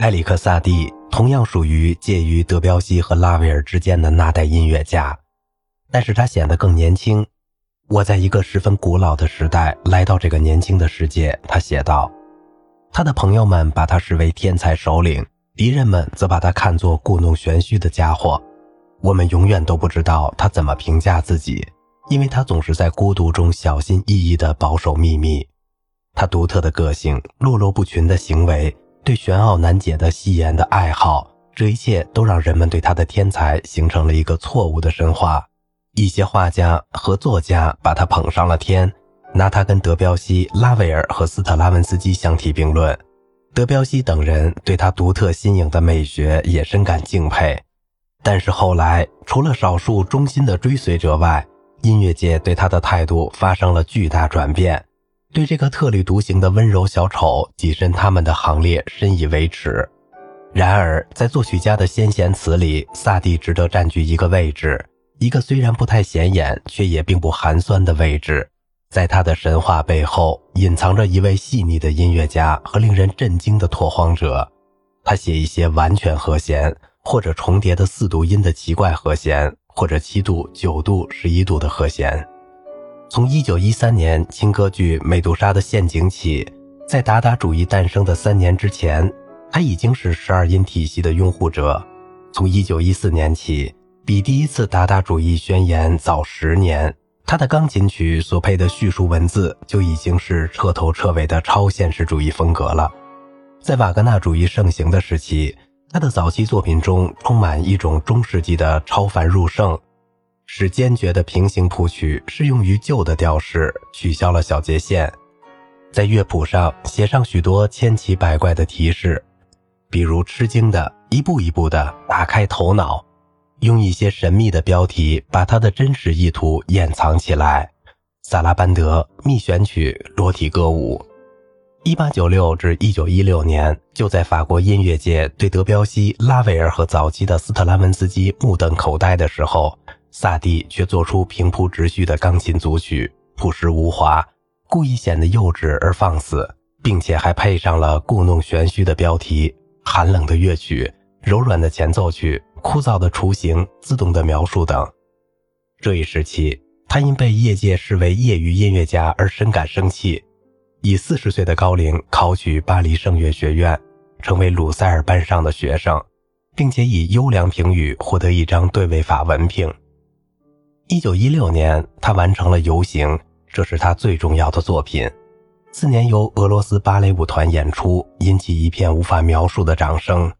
埃里克·萨蒂同样属于介于德彪西和拉威尔之间的那代音乐家，但是他显得更年轻。我在一个十分古老的时代来到这个年轻的世界，他写道。他的朋友们把他视为天才首领，敌人们则把他看作故弄玄虚的家伙。我们永远都不知道他怎么评价自己，因为他总是在孤独中小心翼翼地保守秘密。他独特的个性、落落不群的行为。对玄奥难解的戏言的爱好，这一切都让人们对他的天才形成了一个错误的神话。一些画家和作家把他捧上了天，拿他跟德彪西、拉威尔和斯特拉文斯基相提并论。德彪西等人对他独特新颖的美学也深感敬佩。但是后来，除了少数忠心的追随者外，音乐界对他的态度发生了巨大转变。对这个特立独行的温柔小丑跻身他们的行列深以为耻。然而，在作曲家的先贤词里，萨蒂值得占据一个位置，一个虽然不太显眼却也并不寒酸的位置。在他的神话背后，隐藏着一位细腻的音乐家和令人震惊的拓荒者。他写一些完全和弦或者重叠的四度音的奇怪和弦，或者七度、九度、十一度的和弦。从1913年轻歌剧《美杜莎的陷阱》起，在达达主义诞生的三年之前，他已经是十二音体系的拥护者。从1914年起，比第一次达达主义宣言早十年，他的钢琴曲所配的叙述文字就已经是彻头彻尾的超现实主义风格了。在瓦格纳主义盛行的时期，他的早期作品中充满一种中世纪的超凡入圣。使坚决的平行谱曲适用于旧的调式，取消了小节线，在乐谱上写上许多千奇百怪的提示，比如吃惊的一步一步的打开头脑，用一些神秘的标题把他的真实意图掩藏起来。萨拉班德密选曲裸体歌舞，一八九六至一九一六年，就在法国音乐界对德彪西、拉威尔和早期的斯特拉文斯基目瞪口呆的时候。萨蒂却做出平铺直叙的钢琴组曲，朴实无华，故意显得幼稚而放肆，并且还配上了故弄玄虚的标题、寒冷的乐曲、柔软的前奏曲、枯燥的雏形、自动的描述等。这一时期，他因被业界视为业余音乐家而深感生气，以四十岁的高龄考取巴黎圣乐学院，成为鲁塞尔班上的学生，并且以优良评语获得一张对位法文凭。一九一六年，他完成了《游行》，这是他最重要的作品。次年由俄罗斯芭蕾舞团演出，引起一片无法描述的掌声。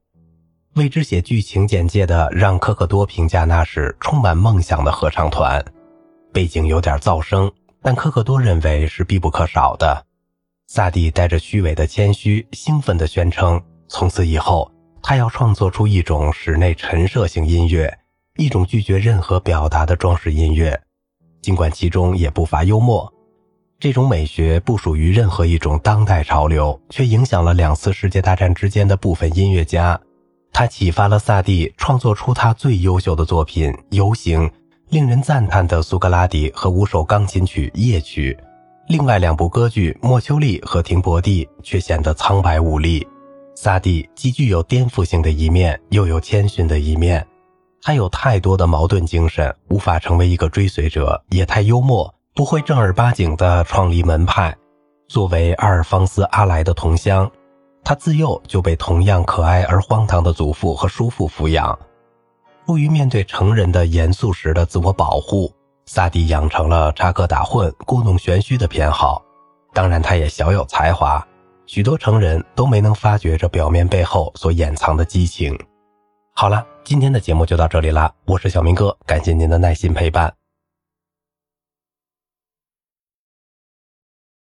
为之写剧情简介的让·科克多评价那是充满梦想的合唱团，背景有点噪声，但科克多认为是必不可少的。萨蒂带着虚伪的谦虚，兴奋地宣称，从此以后他要创作出一种室内陈设性音乐。一种拒绝任何表达的装饰音乐，尽管其中也不乏幽默。这种美学不属于任何一种当代潮流，却影响了两次世界大战之间的部分音乐家。它启发了萨蒂创作出他最优秀的作品《游行》，令人赞叹的苏格拉底和五首钢琴曲夜曲。另外两部歌剧《莫丘利》和《廷伯蒂》却显得苍白无力。萨蒂既具有颠覆性的一面，又有谦逊的一面。他有太多的矛盾精神，无法成为一个追随者，也太幽默，不会正儿八经的创立门派。作为阿尔方斯·阿莱的同乡，他自幼就被同样可爱而荒唐的祖父和叔父抚养。出于面对成人的严肃时的自我保护，萨蒂养成了插科打诨、故弄玄虚的偏好。当然，他也小有才华，许多成人都没能发觉这表面背后所掩藏的激情。好了，今天的节目就到这里啦，我是小明哥，感谢您的耐心陪伴。